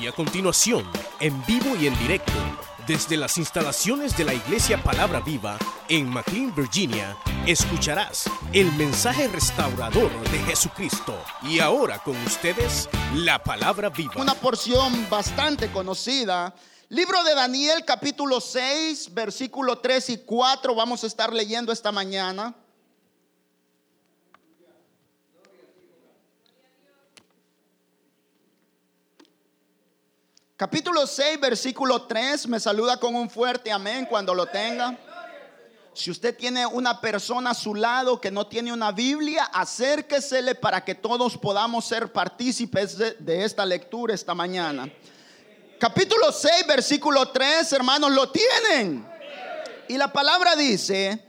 Y a continuación, en vivo y en directo, desde las instalaciones de la Iglesia Palabra Viva en McLean, Virginia, escucharás el mensaje restaurador de Jesucristo. Y ahora con ustedes, la Palabra Viva. Una porción bastante conocida. Libro de Daniel capítulo 6, versículo 3 y 4 vamos a estar leyendo esta mañana. Capítulo 6, versículo 3, me saluda con un fuerte amén cuando lo tenga. Si usted tiene una persona a su lado que no tiene una Biblia, acérquesele para que todos podamos ser partícipes de, de esta lectura esta mañana. Capítulo 6, versículo 3, hermanos, lo tienen. Y la palabra dice,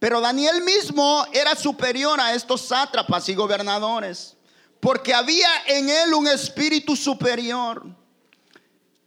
pero Daniel mismo era superior a estos sátrapas y gobernadores, porque había en él un espíritu superior.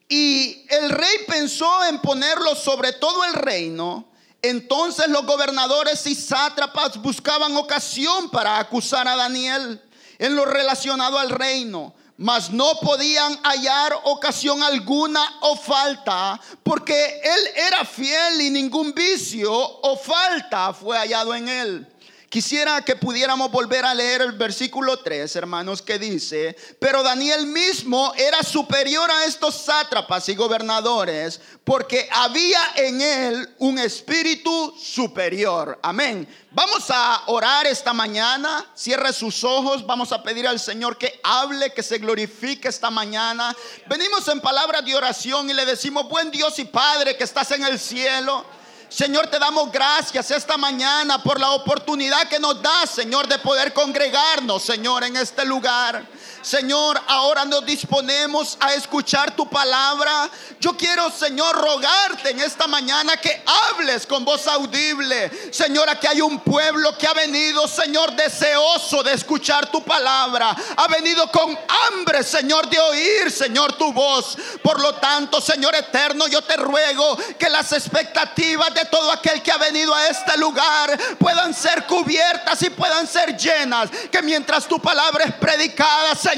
Y el rey pensó en ponerlo sobre todo el reino. Entonces los gobernadores y sátrapas buscaban ocasión para acusar a Daniel en lo relacionado al reino, mas no podían hallar ocasión alguna o falta, porque él era fiel y ningún vicio o falta fue hallado en él. Quisiera que pudiéramos volver a leer el versículo 3, hermanos, que dice, pero Daniel mismo era superior a estos sátrapas y gobernadores, porque había en él un espíritu superior. Amén. Vamos a orar esta mañana, cierre sus ojos, vamos a pedir al Señor que hable, que se glorifique esta mañana. Venimos en palabras de oración y le decimos, buen Dios y Padre que estás en el cielo. Señor, te damos gracias esta mañana por la oportunidad que nos das, Señor, de poder congregarnos, Señor, en este lugar. Señor, ahora nos disponemos a escuchar tu palabra. Yo quiero, Señor, rogarte en esta mañana que hables con voz audible. Señor, aquí hay un pueblo que ha venido, Señor, deseoso de escuchar tu palabra. Ha venido con hambre, Señor, de oír, Señor, tu voz. Por lo tanto, Señor eterno, yo te ruego que las expectativas de todo aquel que ha venido a este lugar puedan ser cubiertas y puedan ser llenas. Que mientras tu palabra es predicada, Señor,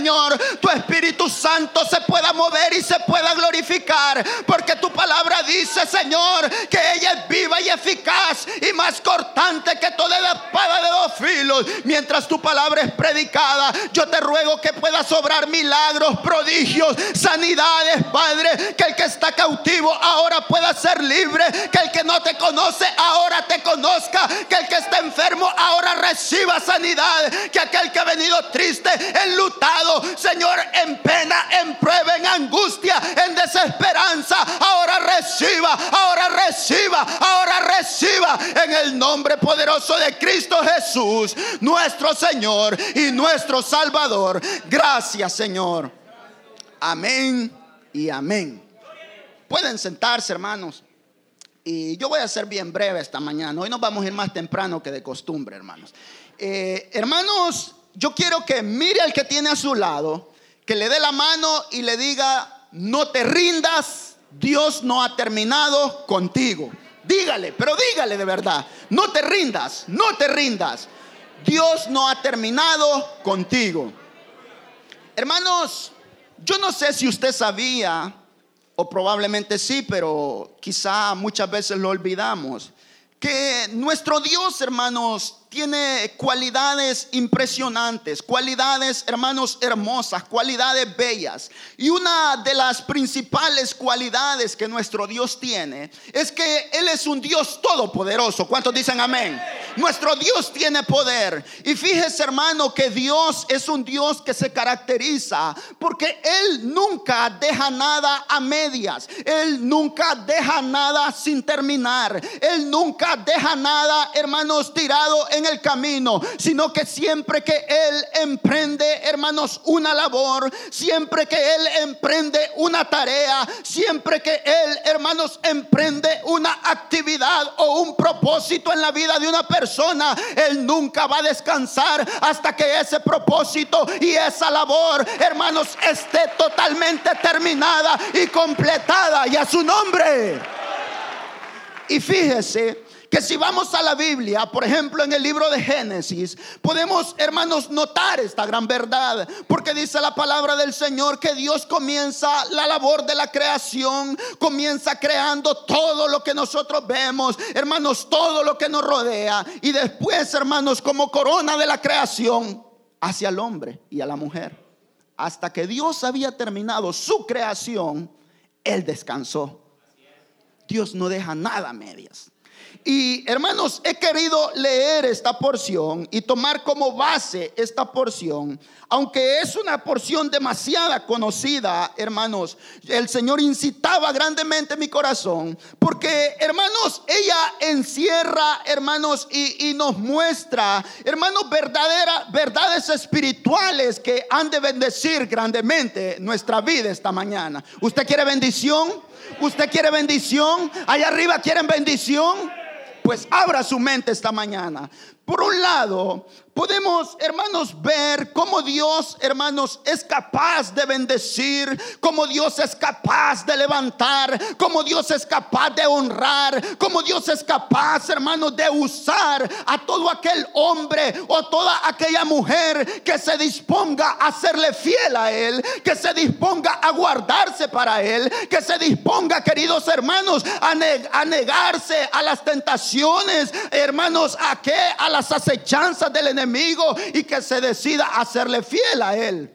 tu Espíritu Santo se pueda mover y se pueda glorificar. Porque palabra dice, Señor, que ella es viva y eficaz y más cortante que toda la espada de dos filos. Mientras tu palabra es predicada, yo te ruego que puedas obrar milagros, prodigios, sanidades, Padre. Que el que está cautivo ahora pueda ser libre. Que el que no te conoce ahora te conozca. Que el que está enfermo ahora reciba sanidad. Que aquel que ha venido triste, enlutado, Señor, en pena, en prueba, en angustia, en desesperanza, ahora reciba, ahora reciba, ahora reciba en el nombre poderoso de Cristo Jesús, nuestro Señor y nuestro Salvador. Gracias, Señor. Amén y amén. Pueden sentarse, hermanos. Y yo voy a ser bien breve esta mañana. Hoy nos vamos a ir más temprano que de costumbre, hermanos. Eh, hermanos, yo quiero que mire al que tiene a su lado, que le dé la mano y le diga, no te rindas, Dios no ha terminado contigo. Dígale, pero dígale de verdad, no te rindas, no te rindas. Dios no ha terminado contigo. Hermanos, yo no sé si usted sabía, o probablemente sí, pero quizá muchas veces lo olvidamos, que nuestro Dios, hermanos, tiene cualidades impresionantes, cualidades, hermanos, hermosas, cualidades bellas. Y una de las principales cualidades que nuestro Dios tiene es que Él es un Dios todopoderoso. ¿Cuántos dicen amén? Nuestro Dios tiene poder. Y fíjese, hermano, que Dios es un Dios que se caracteriza porque Él nunca deja nada a medias. Él nunca deja nada sin terminar. Él nunca deja nada, hermanos, tirado en el camino, sino que siempre que Él emprende, hermanos, una labor, siempre que Él emprende una tarea, siempre que Él, hermanos, emprende una actividad o un propósito en la vida de una persona, Él nunca va a descansar hasta que ese propósito y esa labor, hermanos, esté totalmente terminada y completada y a su nombre. Y fíjese que si vamos a la Biblia, por ejemplo en el libro de Génesis, podemos, hermanos, notar esta gran verdad, porque dice la palabra del Señor que Dios comienza la labor de la creación, comienza creando todo lo que nosotros vemos, hermanos, todo lo que nos rodea, y después, hermanos, como corona de la creación, hacia el hombre y a la mujer. Hasta que Dios había terminado su creación, Él descansó. Dios no deja nada a medias. Y hermanos, he querido leer esta porción y tomar como base esta porción, aunque es una porción demasiada conocida, hermanos. El Señor incitaba grandemente mi corazón, porque hermanos, ella encierra, hermanos, y, nos muestra, hermanos, verdaderas verdades espirituales que han de bendecir grandemente nuestra vida esta mañana. ¿Usted quiere bendición? ¿Usted quiere bendición? Allá arriba quieren bendición pues abra su mente esta mañana. Por un lado, podemos, hermanos, ver cómo Dios, hermanos, es capaz de bendecir, cómo Dios es capaz de levantar, cómo Dios es capaz de honrar, cómo Dios es capaz, hermanos, de usar a todo aquel hombre o toda aquella mujer que se disponga a serle fiel a Él, que se disponga a guardarse para Él, que se disponga, queridos hermanos, a, negarse a las tentaciones, hermanos, a que a las acechanzas del enemigo y que se decida a hacerle fiel a Él.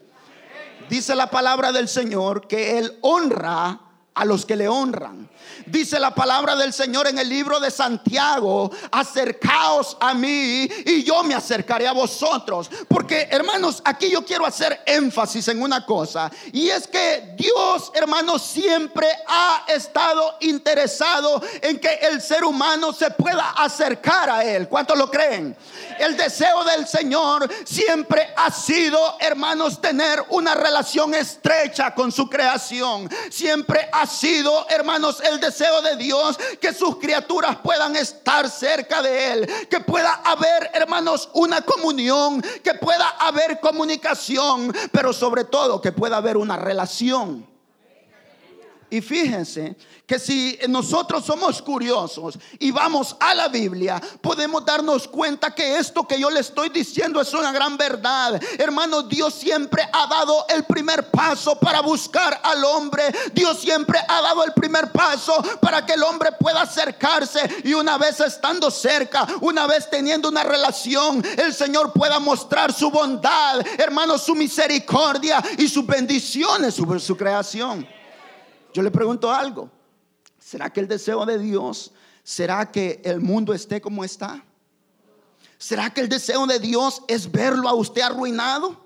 Dice la palabra del Señor que Él honra a los que le honran. Dice la palabra del Señor en el libro de Santiago, acercaos a mí y yo me acercaré a vosotros. Porque hermanos, aquí yo quiero hacer énfasis en una cosa. Y es que Dios, hermanos, siempre ha estado interesado en que el ser humano se pueda acercar a Él. ¿Cuántos lo creen? El deseo del Señor siempre ha sido, hermanos, tener una relación estrecha con su creación. Siempre ha sido, hermanos, el deseo de Dios que sus criaturas puedan estar cerca de Él, que pueda haber, hermanos, una comunión, que pueda haber comunicación, pero sobre todo que pueda haber una relación. Y fíjense que si nosotros somos curiosos y vamos a la Biblia, podemos darnos cuenta que esto que yo le estoy diciendo es una gran verdad. Hermano, Dios siempre ha dado el primer paso para buscar al hombre. Dios siempre ha dado el primer paso para que el hombre pueda acercarse y una vez estando cerca, una vez teniendo una relación, el Señor pueda mostrar su bondad, hermano, su misericordia y sus bendiciones sobre su creación. Yo le pregunto algo. ¿Será que el deseo de Dios será que el mundo esté como está? ¿Será que el deseo de Dios es verlo a usted arruinado?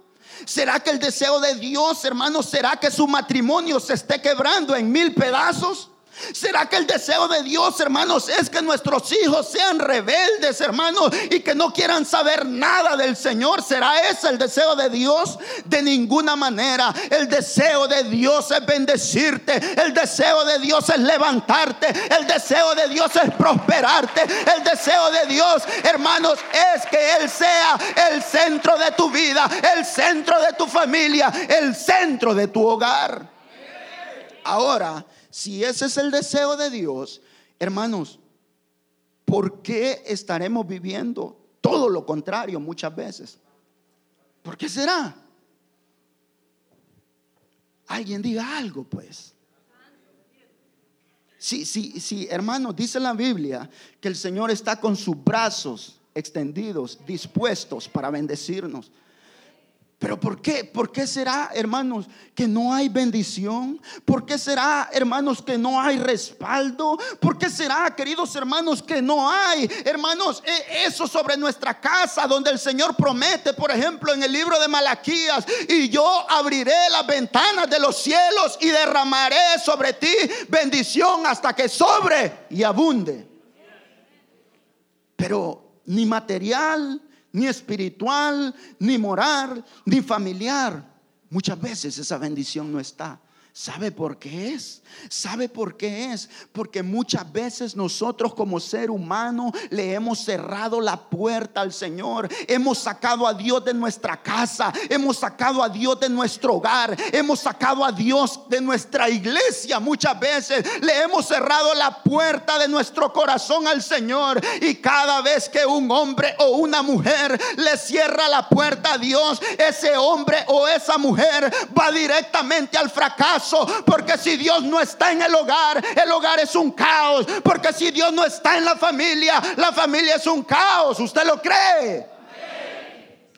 ¿Será que el deseo de Dios, hermano, será que su matrimonio se esté quebrando en mil pedazos? ¿Será que el deseo de Dios, hermanos, es que nuestros hijos sean rebeldes, hermanos, y que no quieran saber nada del Señor? ¿Será ese el deseo de Dios? De ninguna manera. El deseo de Dios es bendecirte. El deseo de Dios es levantarte. El deseo de Dios es prosperarte. El deseo de Dios, hermanos, es que Él sea el centro de tu vida, el centro de tu familia, el centro de tu hogar. Ahora, si ese es el deseo de Dios, hermanos, ¿por qué estaremos viviendo todo lo contrario muchas veces? ¿Por qué será? Alguien diga algo, pues. Sí, sí, sí, hermanos, dice la Biblia que el Señor está con sus brazos extendidos, dispuestos para bendecirnos. Pero ¿por qué? ¿Por qué será, hermanos, que no hay bendición? ¿Por qué será, hermanos, que no hay respaldo? ¿Por qué será, queridos hermanos, que no hay, hermanos, e, eso sobre nuestra casa donde el Señor promete, por ejemplo, en el libro de Malaquías, y yo abriré las ventanas de los cielos y derramaré sobre ti bendición hasta que sobre y abunde? Pero ni material, ni espiritual, ni moral, ni familiar. Muchas veces esa bendición no está. ¿Sabe por qué es? ¿Sabe por qué es? Porque muchas veces nosotros como ser humano le hemos cerrado la puerta al Señor. Hemos sacado a Dios de nuestra casa. Hemos sacado a Dios de nuestro hogar. Hemos sacado a Dios de nuestra iglesia. Muchas veces le hemos cerrado la puerta de nuestro corazón al Señor. Y cada vez que un hombre o una mujer le cierra la puerta a Dios, ese hombre o esa mujer va directamente al fracaso porque si Dios no está en el hogar, el hogar es un caos. Porque si Dios no está en la familia, la familia es un caos. ¿Usted lo cree?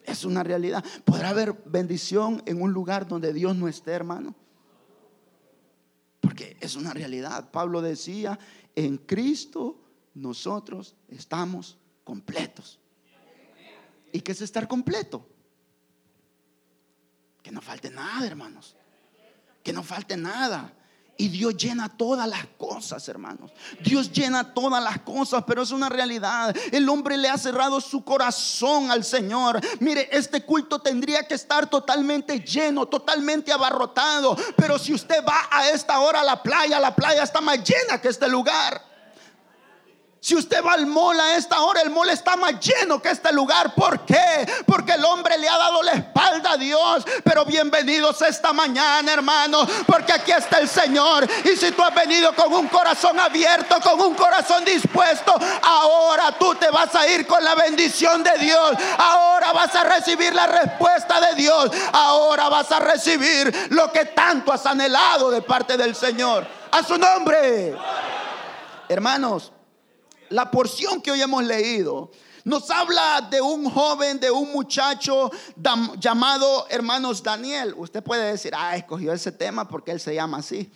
Es una realidad. ¿Podrá haber bendición en un lugar donde Dios no esté, hermano? Porque es una realidad. Pablo decía, en Cristo nosotros estamos completos. ¿Y qué es estar completo? Que no falte nada, hermanos que no falte nada. Y Dios llena todas las cosas, hermanos. Dios llena todas las cosas, pero es una realidad. El hombre le ha cerrado su corazón al Señor. Mire, este culto tendría que estar totalmente lleno, totalmente abarrotado. Pero si usted va a esta hora a la playa, la playa está más llena que este lugar. Si usted va al mall a esta hora, el mall está más lleno que este lugar. ¿Por qué? Porque el hombre le ha dado la espalda a Dios. Pero bienvenidos esta mañana, hermano, porque aquí está el Señor. Y si tú has venido con un corazón abierto, con un corazón dispuesto, ahora tú te vas a ir con la bendición de Dios. Ahora vas a recibir la respuesta de Dios. Ahora vas a recibir lo que tanto has anhelado de parte del Señor. A su nombre. Hermanos la porción que hoy hemos leído nos habla de un joven, de un muchacho llamado hermanos Daniel. Usted puede decir, ah, escogió ese tema porque él se llama así.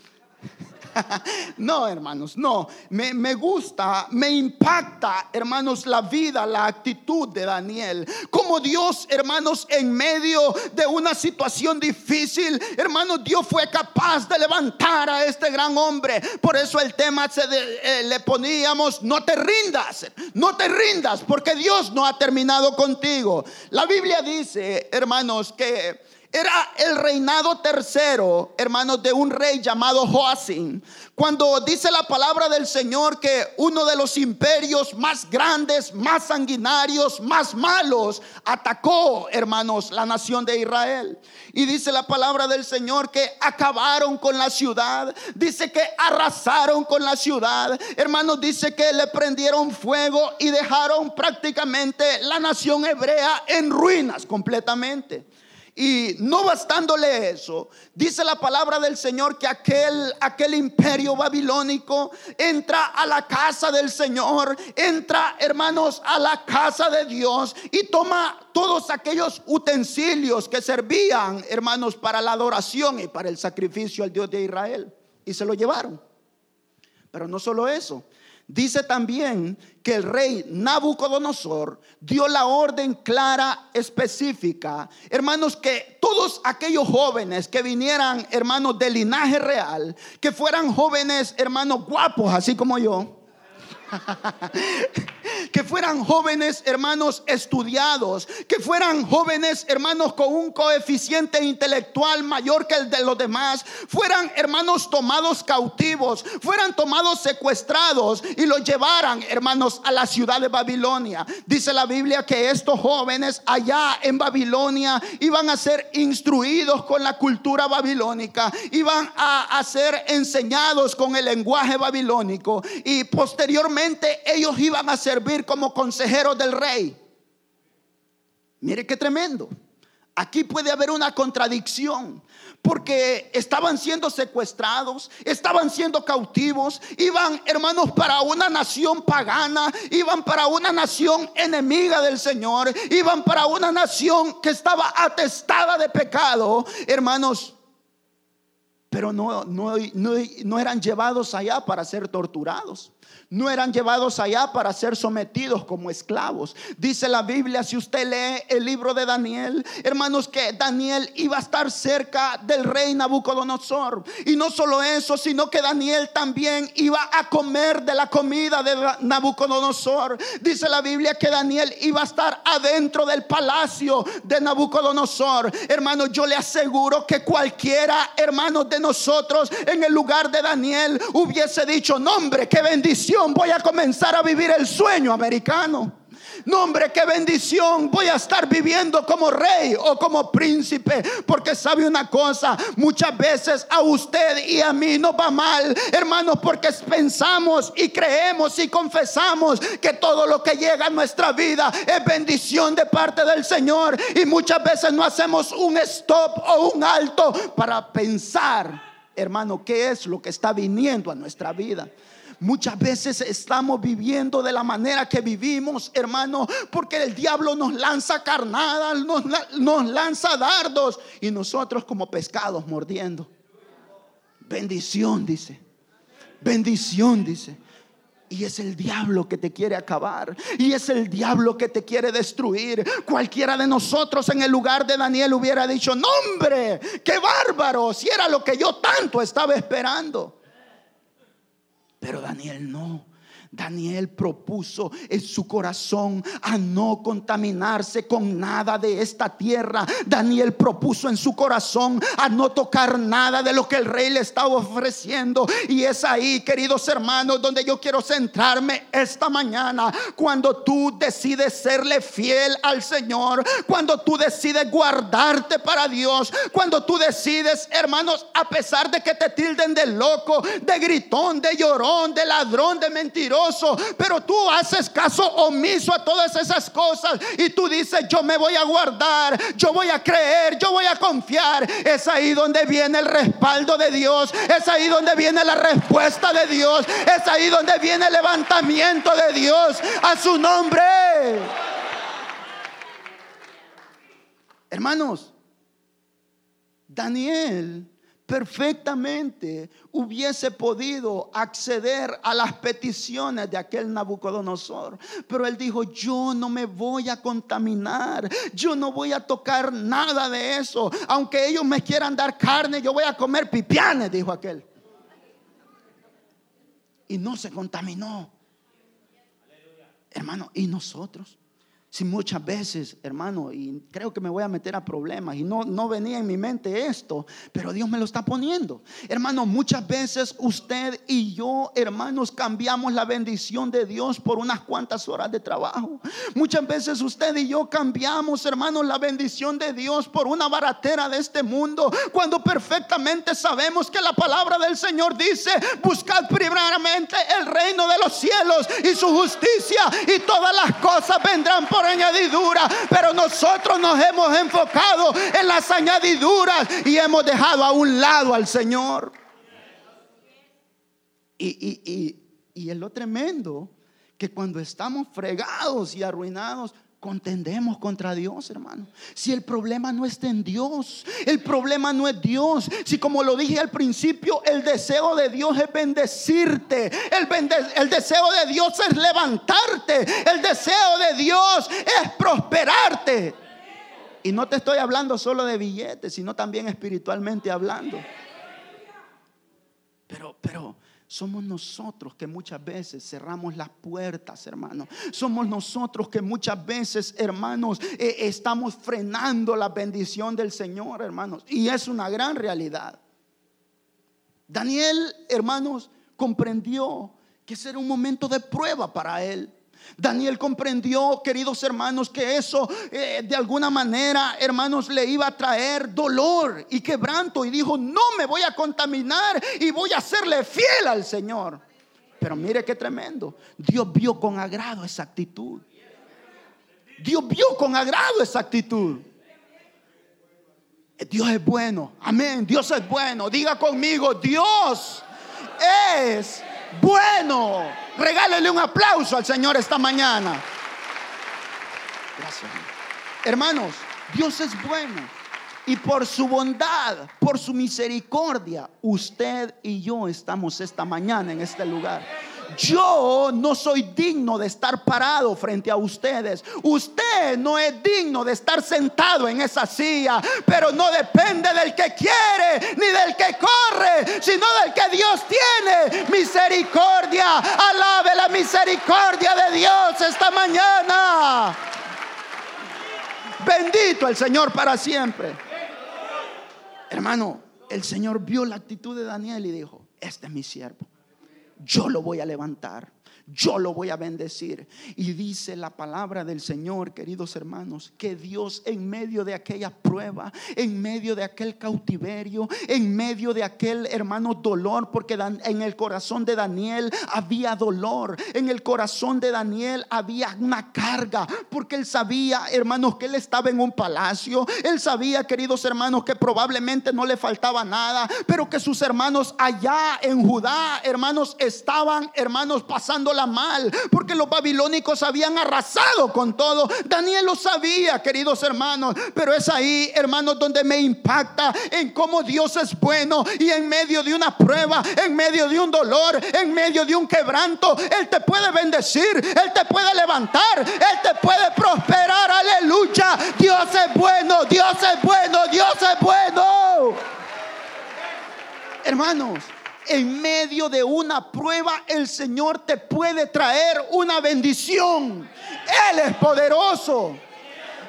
no, hermanos, no. Me, gusta, me impacta, hermanos, la vida, la actitud de Daniel. Como Dios, hermanos, en medio de una situación difícil, hermanos, Dios fue capaz de levantar a este gran hombre. Por eso el tema se eh, le poníamos, no te rindas, no te rindas, porque Dios no ha terminado contigo. La Biblia dice, hermanos, que era el reinado tercero, hermanos, de un rey llamado Joacim. Cuando dice la palabra del Señor que uno de los imperios más grandes, más sanguinarios, más malos, atacó, hermanos, la nación de Israel. Y dice la palabra del Señor que acabaron con la ciudad. Dice que arrasaron con la ciudad. Hermanos, dice que le prendieron fuego y dejaron prácticamente la nación hebrea en ruinas completamente. Y no bastándole eso, dice la palabra del Señor que aquel, aquel imperio babilónico entra a la casa del Señor, entra, hermanos, a la casa de Dios y toma todos aquellos utensilios que servían, hermanos, para la adoración y para el sacrificio al Dios de Israel. Y se lo llevaron. Pero no solo eso, Dice también que el rey Nabucodonosor dio la orden clara, específica. Hermanos, que todos aquellos jóvenes que vinieran, hermanos, de linaje real, que fueran jóvenes, hermanos, guapos, así como yo que fueran jóvenes hermanos estudiados, que fueran jóvenes hermanos con un coeficiente intelectual mayor que el de los demás, fueran hermanos tomados cautivos, fueran tomados secuestrados y los llevaran hermanos a la ciudad de Babilonia. Dice la Biblia que estos jóvenes allá en Babilonia iban a ser instruidos con la cultura babilónica, iban a, ser enseñados con el lenguaje babilónico y posteriormente ellos iban a servir como consejeros del rey. Mire qué tremendo. Aquí puede haber una contradicción porque estaban siendo secuestrados, estaban siendo cautivos, iban hermanos para una nación pagana, iban para una nación enemiga del Señor, iban para una nación que estaba atestada de pecado, hermanos. Pero no, no, no eran llevados allá para ser torturados no eran llevados allá para ser sometidos como esclavos. Dice la Biblia, si usted lee el libro de Daniel, hermanos, que Daniel iba a estar cerca del rey Nabucodonosor. Y no solo eso, sino que Daniel también iba a comer de la comida de Nabucodonosor. Dice la Biblia que Daniel iba a estar adentro del palacio de Nabucodonosor. Hermanos, yo le aseguro que cualquiera, hermanos, de nosotros en el lugar de Daniel hubiese dicho, nombre, qué bendición, voy a comenzar a vivir el sueño americano. Nombre, qué bendición. Voy a estar viviendo como rey o como príncipe. Porque sabe una cosa, muchas veces a usted y a mí nos va mal, hermanos, porque pensamos y creemos y confesamos que todo lo que llega a nuestra vida es bendición de parte del Señor. Y muchas veces no hacemos un stop o un alto para pensar, hermano, qué es lo que está viniendo a nuestra vida. Muchas veces estamos viviendo de la manera que vivimos, hermano, porque el diablo nos lanza carnadas, nos, nos lanza dardos y nosotros como pescados mordiendo. Bendición, dice. Bendición, dice. Y es el diablo que te quiere acabar. Y es el diablo que te quiere destruir. Cualquiera de nosotros en el lugar de Daniel hubiera dicho, no hombre, qué bárbaro, si era lo que yo tanto estaba esperando. Pero Daniel no. Daniel propuso en su corazón a no contaminarse con nada de esta tierra. Daniel propuso en su corazón a no tocar nada de lo que el rey le estaba ofreciendo. Y es ahí, queridos hermanos, donde yo quiero centrarme esta mañana. Cuando tú decides serle fiel al Señor, cuando tú decides guardarte para Dios, cuando tú decides, hermanos, a pesar de que te tilden de loco, de gritón, de llorón, de ladrón, de mentiroso pero tú haces caso omiso a todas esas cosas y tú dices, yo me voy a guardar, yo voy a creer, yo voy a confiar. Es ahí donde viene el respaldo de Dios, es ahí donde viene la respuesta de Dios, es ahí donde viene el levantamiento de Dios a su nombre. Hermanos, Daniel perfectamente hubiese podido acceder a las peticiones de aquel Nabucodonosor. Pero él dijo, yo no me voy a contaminar, yo no voy a tocar nada de eso. Aunque ellos me quieran dar carne, yo voy a comer pipianes, dijo aquel. Y no se contaminó. Hermano, ¿y nosotros? Si muchas veces, hermano, y creo que me voy a meter a problemas, y no, no venía en mi mente esto, pero Dios me lo está poniendo. Hermano, muchas veces usted y yo, hermanos, cambiamos la bendición de Dios por unas cuantas horas de trabajo. Muchas veces usted y yo cambiamos, hermanos, la bendición de Dios por una baratera de este mundo, cuando perfectamente sabemos que la palabra del Señor dice, buscad primeramente el reino de los cielos y su justicia, y todas las cosas vendrán por añadidura, pero nosotros nos hemos enfocado en las añadiduras y hemos dejado a un lado al Señor. Y, y, y, y es lo tremendo que cuando estamos fregados y arruinados, contendemos contra Dios, hermano. Si el problema no está en Dios, el problema no es Dios. Si como lo dije al principio, el deseo de Dios es bendecirte, el, deseo de Dios es levantarte, el deseo de Dios es prosperarte. Y no te estoy hablando solo de billetes, sino también espiritualmente hablando. Pero, pero, somos nosotros que muchas veces cerramos las puertas, hermanos. Somos nosotros que muchas veces, hermanos, eh, estamos frenando la bendición del Señor, hermanos. Y es una gran realidad. Daniel, hermanos, comprendió que ese era un momento de prueba para él. Daniel comprendió, queridos hermanos, que eso eh, de alguna manera, hermanos, le iba a traer dolor y quebranto. Y dijo, no me voy a contaminar y voy a serle fiel al Señor. Pero mire qué tremendo. Dios vio con agrado esa actitud. Dios vio con agrado esa actitud. Dios es bueno. Amén. Dios es bueno. Diga conmigo, Dios es bueno. Regálele un aplauso al Señor esta mañana. Gracias. Hermanos, Dios es bueno. Y por su bondad, por su misericordia, usted y yo estamos esta mañana en este lugar. Yo no soy digno de estar parado frente a ustedes. Usted no es digno de estar sentado en esa silla. Pero no depende del que quiere ni del que corre, sino del que Dios tiene. Misericordia. Alabe la misericordia de Dios esta mañana. Bendito el Señor para siempre. Hermano, el Señor vio la actitud de Daniel y dijo, este es mi siervo, yo lo voy a levantar yo lo voy a bendecir. Y dice la palabra del Señor, queridos hermanos, que Dios en medio de aquella prueba, en medio de aquel cautiverio, en medio de aquel hermano dolor, porque en el corazón de Daniel había dolor, en el corazón de Daniel había una carga, porque él sabía, hermanos, que él estaba en un palacio, él sabía, queridos hermanos, que probablemente no le faltaba nada, pero que sus hermanos allá en Judá, hermanos, estaban, hermanos, pasando la mal, porque los babilónicos habían arrasado con todo. Daniel lo sabía, queridos hermanos, pero es ahí, hermanos, donde me impacta en cómo Dios es bueno y en medio de una prueba, en medio de un dolor, en medio de un quebranto, Él te puede bendecir, Él te puede levantar, Él te puede prosperar, aleluya. Dios es bueno, Dios es bueno, Dios es bueno. Hermanos, en medio de una prueba el Señor te puede traer una bendición. Él es poderoso.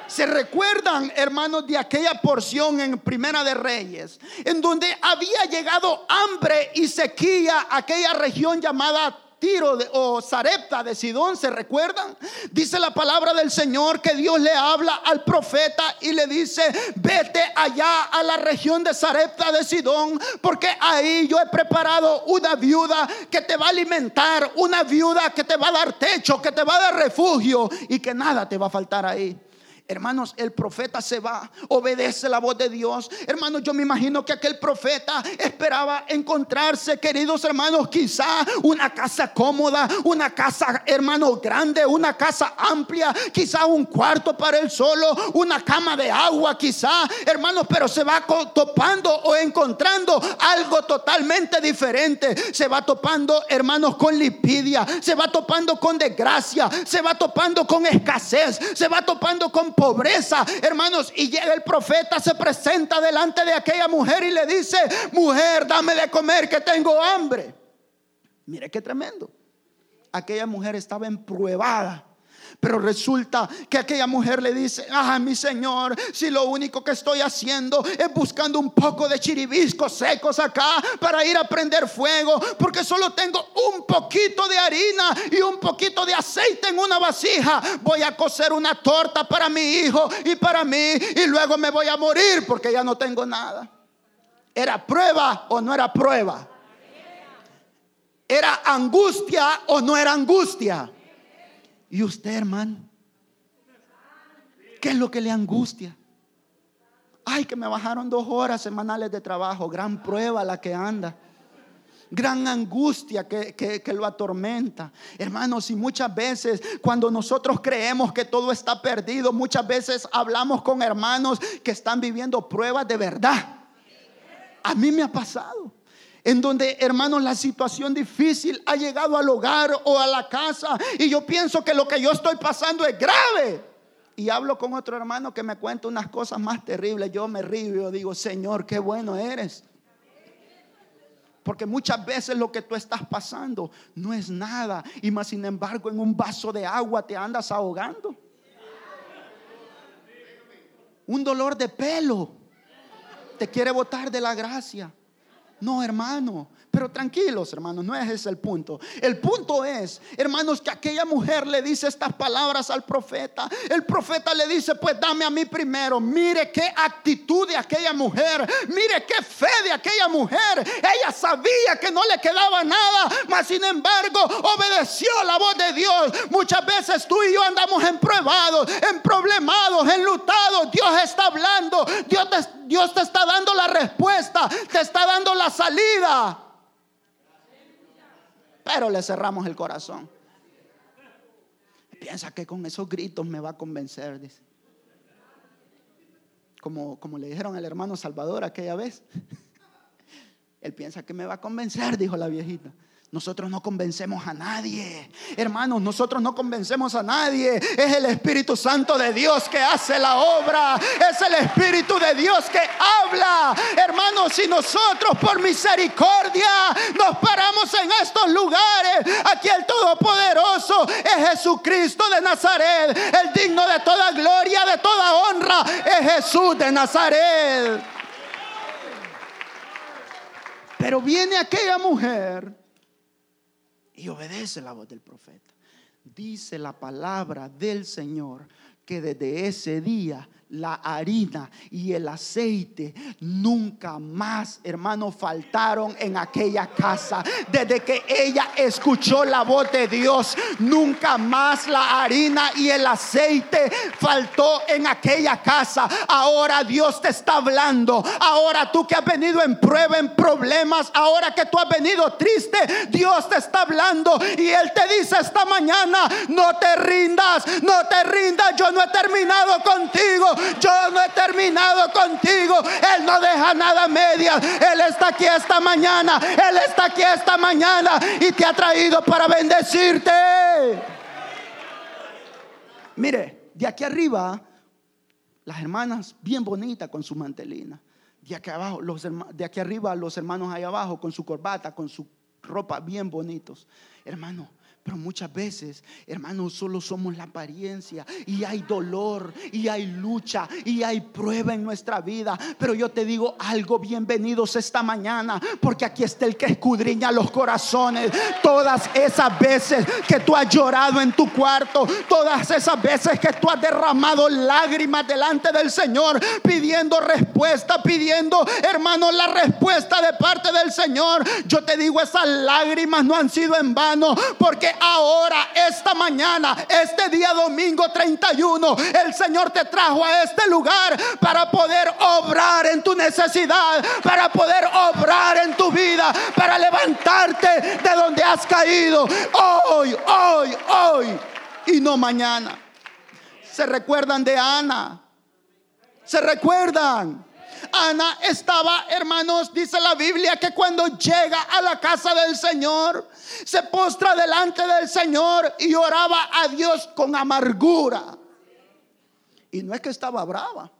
Se recuerdan, hermanos, de aquella porción en Primera de Reyes, en donde había llegado hambre y sequía a aquella región llamada Tiro o Sarepta de Sidón, ¿se recuerdan? Dice la palabra del Señor que Dios le habla al profeta y le dice, vete allá a la región de Sarepta de Sidón, porque ahí yo he preparado una viuda que te va a alimentar, una viuda que te va a dar techo, que te va a dar refugio y que nada te va a faltar ahí. Hermanos, el profeta se va, obedece la voz de Dios. Hermanos, yo me imagino que aquel profeta esperaba encontrarse, queridos hermanos, quizá una casa cómoda, una casa, hermano, grande, una casa amplia, quizá un cuarto para él solo, una cama de agua, quizá, hermanos, pero se va topando o encontrando algo totalmente diferente. Se va topando, hermanos, con lipidia, se va topando con desgracia, se va topando con escasez, se va topando con pobreza, hermanos. Y llega el profeta, se presenta delante de aquella mujer y le dice, mujer, dame de comer que tengo hambre. Mire qué tremendo. Aquella mujer estaba empruebada pero resulta que aquella mujer le dice, ah, mi Señor, si lo único que estoy haciendo es buscando un poco de chiribiscos secos acá para ir a prender fuego, porque solo tengo un poquito de harina y un poquito de aceite en una vasija, voy a cocer una torta para mi hijo y para mí y luego me voy a morir porque ya no tengo nada. ¿Era prueba o no era prueba? ¿Era angustia o no era angustia? ¿Y usted, hermano? ¿Qué es lo que le angustia? Ay, que me bajaron dos horas semanales de trabajo. Gran prueba la que anda. Gran angustia que, que, lo atormenta. Hermanos, y muchas veces cuando nosotros creemos que todo está perdido, muchas veces hablamos con hermanos que están viviendo pruebas de verdad. A mí me ha pasado en donde, hermanos, la situación difícil ha llegado al hogar o a la casa y yo pienso que lo que yo estoy pasando es grave. Y hablo con otro hermano que me cuenta unas cosas más terribles. Yo me río y digo, Señor, qué bueno eres. Porque muchas veces lo que tú estás pasando no es nada. Y más sin embargo en un vaso de agua te andas ahogando. Un dolor de pelo te quiere botar de la gracia. No, hermano. Pero tranquilos, hermanos, no es ese el punto. El punto es, hermanos, que aquella mujer le dice estas palabras al profeta. El profeta le dice, pues dame a mí primero. Mire qué actitud de aquella mujer. Mire qué fe de aquella mujer. Ella sabía que no le quedaba nada, mas sin embargo obedeció la voz de Dios. Muchas veces tú y yo andamos en emproblemados, enlutados. Dios está hablando. Dios Dios te está dando la respuesta. Te está dando la salida pero le cerramos el corazón. Piensa que con esos gritos me va a convencer, dice. Como, como le dijeron al hermano Salvador aquella vez. Él piensa que me va a convencer, dijo la viejita. Nosotros no convencemos a nadie. Hermanos, nosotros no convencemos a nadie. Es el Espíritu Santo de Dios que hace la obra. Es el Espíritu de Dios que habla. Hermanos, si nosotros por misericordia nos paramos en estos lugares, aquí el Todopoderoso es Jesucristo de Nazaret. El digno de toda gloria, de toda honra, es Jesús de Nazaret. Pero viene aquella mujer y obedece la voz del profeta. Dice la palabra del Señor que desde ese día la harina y el aceite nunca más, hermanos, faltaron en aquella casa. Desde que ella escuchó la voz de Dios, nunca más la harina y el aceite faltó en aquella casa. Ahora Dios te está hablando. Ahora tú que has venido en prueba, en problemas, ahora que tú has venido triste, Dios te está hablando y Él te dice esta mañana, no te rindas, no te rindas, yo no he terminado contigo yo no he terminado contigo. Él no deja nada media. Él está aquí esta mañana. Él está aquí esta mañana y te ha traído para bendecirte. Mire, de aquí arriba, las hermanas bien bonitas con su mantelina. De aquí abajo, los de aquí arriba, los hermanos ahí abajo con su corbata, con su ropa bien bonitos. Hermano, pero muchas veces, hermanos, solo somos la apariencia y hay dolor y hay lucha y hay prueba en nuestra vida. Pero yo te digo algo, bienvenidos esta mañana, porque aquí está el que escudriña los corazones. Todas esas veces que tú has llorado en tu cuarto, todas esas veces que tú has derramado lágrimas delante del Señor, pidiendo respuesta, pidiendo, hermano, la respuesta de parte del Señor. Yo te digo, esas lágrimas no han sido en vano, porque ahora, esta mañana, este día domingo 31, el Señor te trajo a este lugar para poder obrar en tu necesidad, para poder obrar en tu vida, para levantarte de donde has caído. Hoy, hoy, hoy y no mañana. Se recuerdan de Ana. Se recuerdan. Ana estaba, hermanos, dice la Biblia, que cuando llega a la casa del Señor, se postra delante del Señor y oraba a Dios con amargura. Y no es que estaba brava,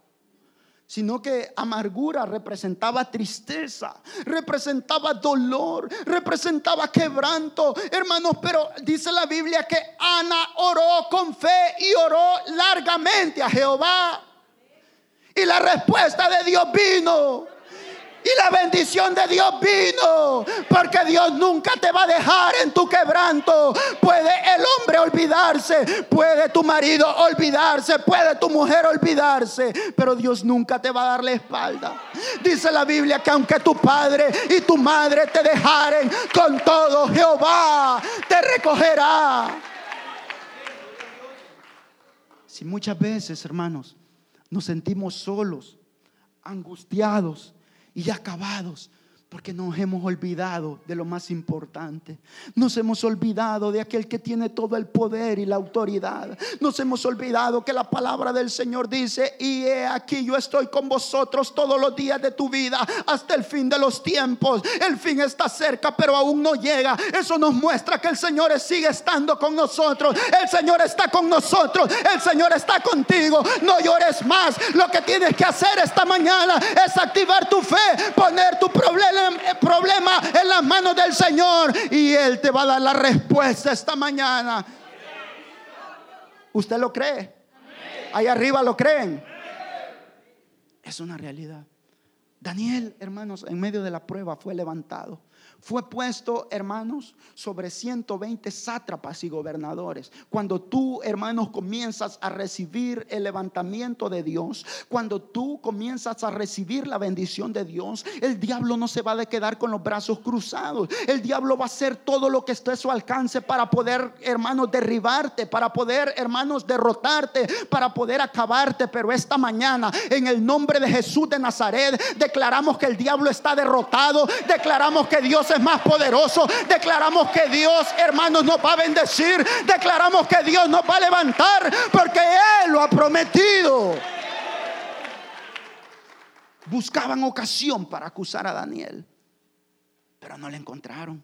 sino que amargura representaba tristeza, representaba dolor, representaba quebranto. Hermanos, pero dice la Biblia que Ana oró con fe y oró largamente a Jehová. Y la respuesta de Dios vino. Y la bendición de Dios vino. Porque Dios nunca te va a dejar en tu quebranto. Puede el hombre olvidarse. Puede tu marido olvidarse. Puede tu mujer olvidarse. Pero Dios nunca te va a dar la espalda. Dice la Biblia que aunque tu padre y tu madre te dejaren con todo, Jehová te recogerá. Si muchas veces, hermanos, nos sentimos solos, angustiados y acabados porque nos hemos olvidado de lo más importante. Nos hemos olvidado de aquel que tiene todo el poder y la autoridad. Nos hemos olvidado que la palabra del Señor dice, y he aquí yo estoy con vosotros todos los días de tu vida hasta el fin de los tiempos. El fin está cerca, pero aún no llega. Eso nos muestra que el Señor sigue estando con nosotros. El Señor está con nosotros. El Señor está contigo. No llores más. Lo que tienes que hacer esta mañana es activar tu fe, poner tu problema problema en las manos del Señor y Él te va a dar la respuesta esta mañana. ¿Usted lo cree? Ahí arriba lo creen. Es una realidad. Daniel, hermanos, en medio de la prueba fue levantado fue puesto, hermanos, sobre 120 sátrapas y gobernadores. Cuando tú, hermanos, comienzas a recibir el levantamiento de Dios, cuando tú comienzas a recibir la bendición de Dios, el diablo no se va a quedar con los brazos cruzados. El diablo va a hacer todo lo que esté a su alcance para poder, hermanos, derribarte, para poder, hermanos, derrotarte, para poder acabarte. Pero esta mañana, en el nombre de Jesús de Nazaret, declaramos que el diablo está derrotado, declaramos que Dios es más poderoso. Declaramos que Dios, hermanos, nos va a bendecir. Declaramos que Dios nos va a levantar porque Él lo ha prometido. Buscaban ocasión para acusar a Daniel, pero no le encontraron.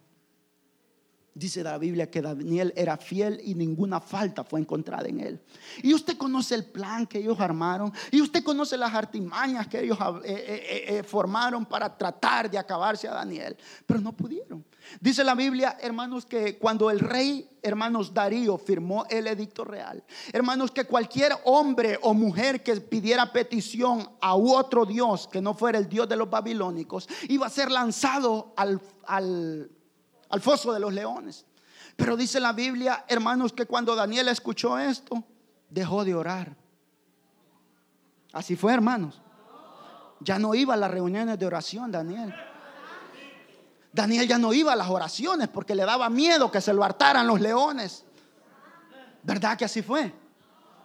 Dice la Biblia que Daniel era fiel y ninguna falta fue encontrada en él. Y usted conoce el plan que ellos armaron. Y usted conoce las artimañas que ellos eh, eh, eh, formaron para tratar de acabarse a Daniel. Pero no pudieron. Dice la Biblia, hermanos, que cuando el rey, hermanos, Darío firmó el edicto real, hermanos, que cualquier hombre o mujer que pidiera petición a otro Dios que no fuera el Dios de los babilónicos, iba a ser lanzado al, al, al foso de los leones. Pero dice la Biblia, hermanos, que cuando Daniel escuchó esto, dejó de orar. Así fue, hermanos. Ya no iba a las reuniones de oración, Daniel. Daniel ya no iba a las oraciones porque le daba miedo que se lo hartaran los leones. ¿Verdad que así fue?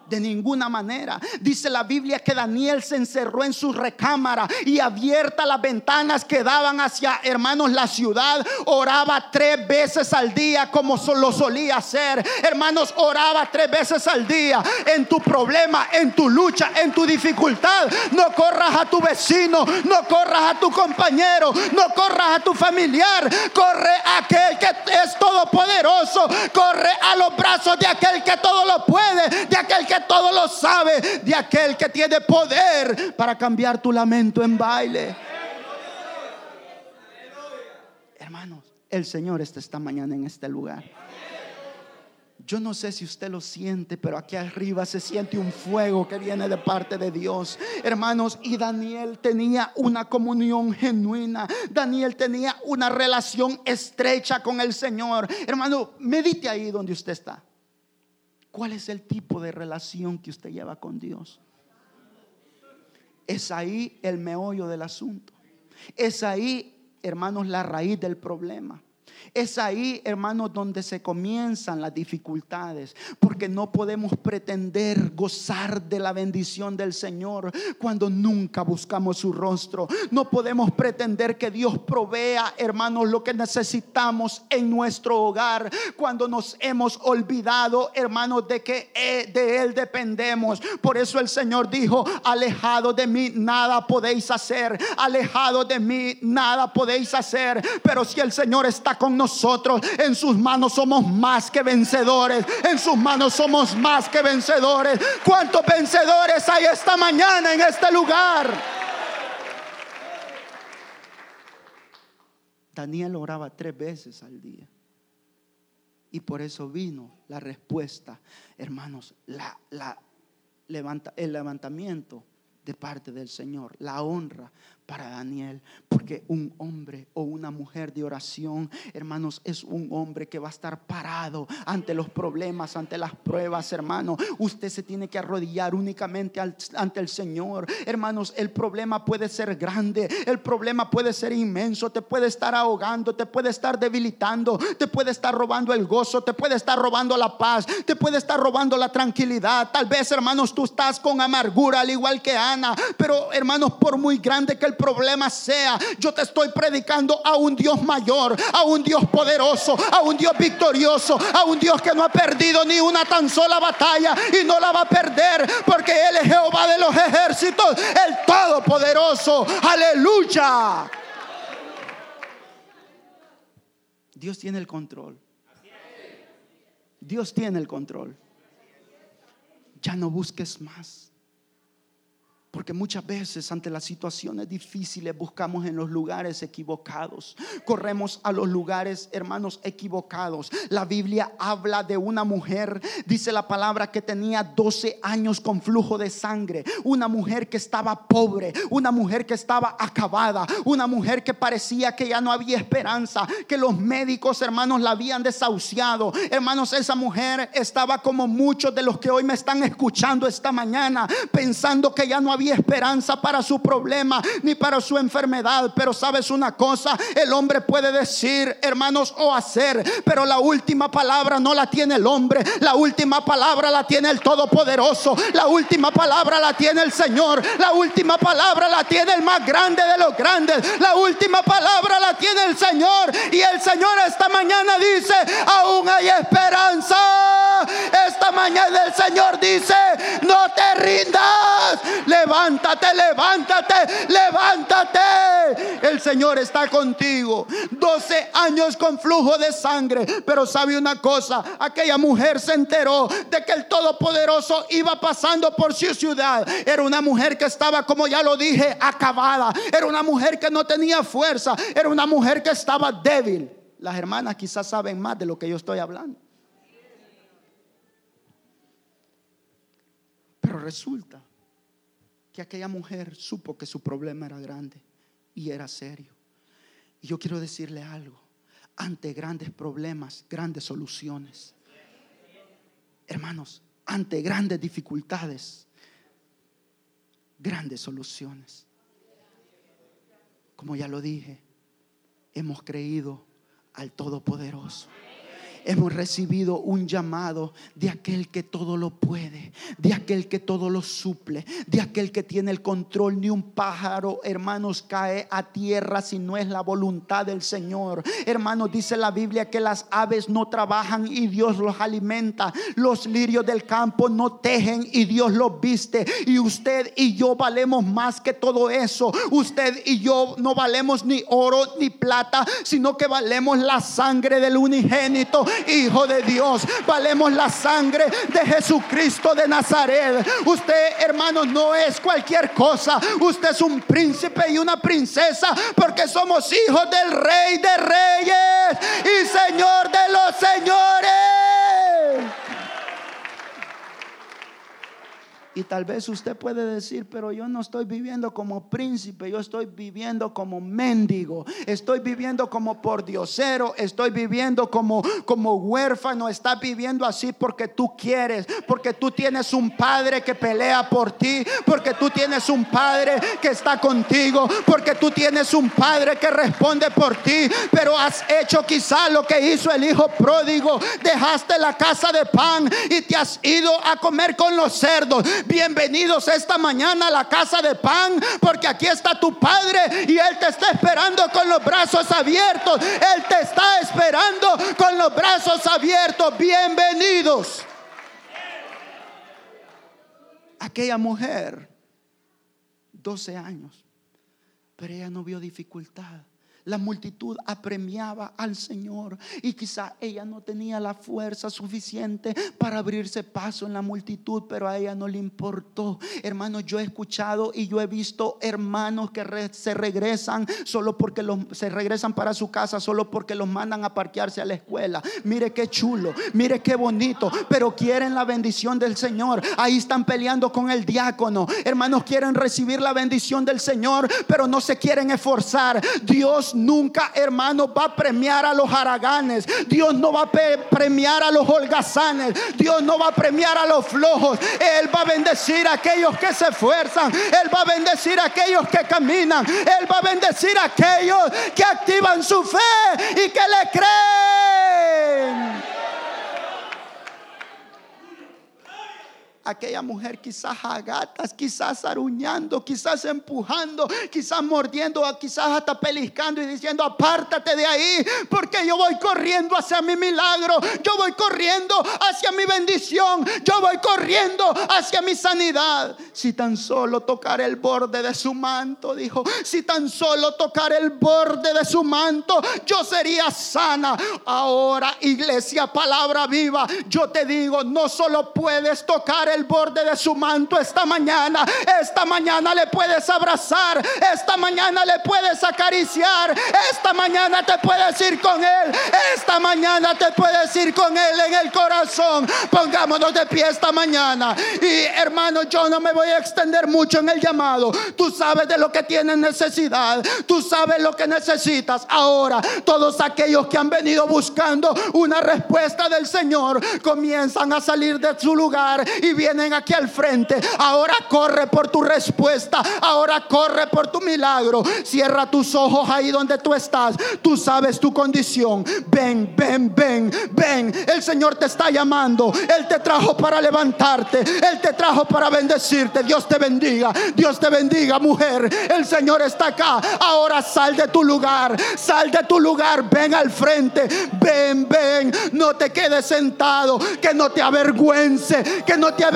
De ninguna manera. Dice la Biblia que Daniel se encerró en su recámara y abierta las ventanas que daban hacia, hermanos, la ciudad. Oraba tres veces al día como lo solía hacer. Hermanos, oraba tres veces al día. En tu problema, en tu lucha, en tu dificultad. No corras a tu vecino, no corras a tu compañero, no corras a tu familiar. Corre a aquel que es todopoderoso. Corre a los brazos de aquel que todo lo puede, de aquel que todo lo sabe, de aquel que tiene poder para cambiar tu lamento en baile. Hermanos, el Señor está esta mañana en este lugar. Yo no sé si usted lo siente, pero aquí arriba se siente un fuego que viene de parte de Dios. Hermanos, y Daniel tenía una comunión genuina. Daniel tenía una relación estrecha con el Señor. Hermano, medite ahí donde usted está. ¿Cuál es el tipo de relación que usted lleva con Dios? Es ahí el meollo del asunto. Es ahí, hermanos, la raíz del problema. Es ahí, hermanos, donde se comienzan las dificultades, porque no podemos pretender gozar de la bendición del Señor cuando nunca buscamos su rostro. No podemos pretender que Dios provea, hermanos, lo que necesitamos en nuestro hogar cuando nos hemos olvidado, hermanos, de que eh, de Él dependemos. Por eso el Señor dijo, alejado de mí nada podéis hacer, alejado de mí nada podéis hacer, pero si el Señor está con nosotros. En sus manos somos más que vencedores. En sus manos somos más que vencedores. ¿Cuántos vencedores hay esta mañana en este lugar? Daniel oraba tres veces al día. Y por eso vino la respuesta, hermanos, la, la levanta, el levantamiento de parte del Señor, la honra para Daniel, porque un hombre o una mujer de oración, hermanos, es un hombre que va a estar parado ante los problemas, ante las pruebas, hermano. Usted se tiene que arrodillar únicamente ante el Señor. Hermanos, el problema puede ser grande, el problema puede ser inmenso, te puede estar ahogando, te puede estar debilitando, te puede estar robando el gozo, te puede estar robando la paz, te puede estar robando la tranquilidad. Tal vez, hermanos, tú estás con amargura al igual que Ana, pero hermanos, por muy grande que el problema sea, yo te estoy predicando a un Dios mayor, a un Dios poderoso, a un Dios victorioso, a un Dios que no ha perdido ni una tan sola batalla y no la va a perder, porque Él es Jehová de los ejércitos, el Todopoderoso. Aleluya. Dios tiene el control. Dios tiene el control. Ya no busques más. Porque muchas veces ante las situaciones difíciles buscamos en los lugares equivocados. Corremos a los lugares, hermanos, equivocados. La Biblia habla de una mujer, dice la palabra, que tenía 12 años con flujo de sangre. Una mujer que estaba pobre, una mujer que estaba acabada, una mujer que parecía que ya no había esperanza, que los médicos, hermanos, la habían desahuciado. Hermanos, esa mujer estaba como muchos de los que hoy me están escuchando esta mañana, pensando que ya no había esperanza para su problema ni para su enfermedad. Pero sabes una cosa, el hombre puede decir, hermanos, o hacer, pero la última palabra no la tiene el hombre. La última palabra la tiene el Todopoderoso. La última palabra la tiene el Señor. La última palabra la tiene el más grande de los grandes. La última palabra la tiene el Señor. Y el Señor esta mañana dice, aún hay esperanza. Esta mañana el Señor dice, no te rindas. Levanta levántate, levántate, levántate. El Señor está contigo. 12 años con flujo de sangre. Pero sabe una cosa, aquella mujer se enteró de que el Todopoderoso iba pasando por su ciudad. Era una mujer que estaba, como ya lo dije, acabada. Era una mujer que no tenía fuerza. Era una mujer que estaba débil. Las hermanas quizás saben más de lo que yo estoy hablando. Pero resulta que aquella mujer supo que su problema era grande y era serio. Y yo quiero decirle algo, ante grandes problemas, grandes soluciones. Hermanos, ante grandes dificultades, grandes soluciones. Como ya lo dije, hemos creído al Todopoderoso hemos recibido un llamado de aquel que todo lo puede, de aquel que todo lo suple, de aquel que tiene el control. Ni un pájaro, hermanos, cae a tierra si no es la voluntad del Señor. Hermanos, dice la Biblia que las aves no trabajan y Dios los alimenta. Los lirios del campo no tejen y Dios los viste. Y usted y yo valemos más que todo eso. Usted y yo no valemos ni oro ni plata, sino que valemos la sangre del unigénito Hijo de Dios. Valemos la sangre de Jesucristo de Nazaret. Usted, hermanos, no es cualquier cosa. Usted es un príncipe y una princesa porque somos hijos del Rey de Reyes y Señor de los Señores. Y tal vez usted puede decir, pero yo no estoy viviendo como príncipe, yo estoy viviendo como mendigo, estoy viviendo como pordiosero, estoy viviendo como, como huérfano, está viviendo así porque tú quieres, porque tú tienes un padre que pelea por ti, porque tú tienes un padre que está contigo, porque tú tienes un padre que responde por ti, pero has hecho quizá lo que hizo el hijo pródigo, dejaste la casa de pan y te has ido a comer con los cerdos bienvenidos esta mañana a la casa de pan, porque aquí está tu Padre y Él te está esperando con los brazos abiertos. Él te está esperando con los brazos abiertos. Bienvenidos. Aquella mujer, 12 años, pero ella no vio dificultad la multitud apremiaba al Señor y quizá ella no tenía la fuerza suficiente para abrirse paso en la multitud, pero a ella no le importó. Hermanos, yo he escuchado y yo he visto hermanos que se regresan solo porque los, se regresan para su casa, solo porque los mandan a parquearse a la escuela. Mire qué chulo, mire qué bonito, pero quieren la bendición del Señor. Ahí están peleando con el diácono. Hermanos, quieren recibir la bendición del Señor, pero no se quieren esforzar. Dios nunca, hermano, va a premiar a los haraganes. Dios no va a premiar a los holgazanes. Dios no va a premiar a los flojos. Él va a bendecir a aquellos que se esfuerzan. Él va a bendecir a aquellos que caminan. Él va a bendecir a aquellos que activan su fe y que le creen. Aquella mujer quizás a gatas, quizás aruñando, quizás empujando, quizás mordiendo, quizás hasta peliscando y diciendo, apártate de ahí, porque yo voy corriendo hacia mi milagro, yo voy corriendo hacia mi bendición, yo voy corriendo hacia mi sanidad. Si tan solo tocar el borde de su manto, dijo, si tan solo tocar el borde de su manto, yo sería sana. Ahora, iglesia, palabra viva, yo te digo, no solo puedes tocar el el borde de su manto esta mañana. Esta mañana le puedes abrazar. Esta mañana le puedes acariciar. Esta mañana te puedes ir con Él. Esta mañana te puedes ir con Él en el corazón. Pongámonos de pie esta mañana. Y hermano, yo no me voy a extender mucho en el llamado. Tú sabes de lo que tienes necesidad. Tú sabes lo que necesitas. Ahora, todos aquellos que han venido buscando una respuesta del Señor comienzan a salir de su lugar y vienen aquí al frente. Ahora corre por tu respuesta. Ahora corre por tu milagro. Cierra tus ojos ahí donde tú estás. Tú sabes tu condición. Ven, ven, ven, ven. El Señor te está llamando. Él te trajo para levantarte. Él te trajo para bendecirte. Dios te bendiga. Dios te bendiga, mujer. El Señor está acá. Ahora sal de tu lugar. Sal de tu lugar. Ven al frente. Ven, ven. No te quedes sentado. Que no te avergüence. Que no te avergüence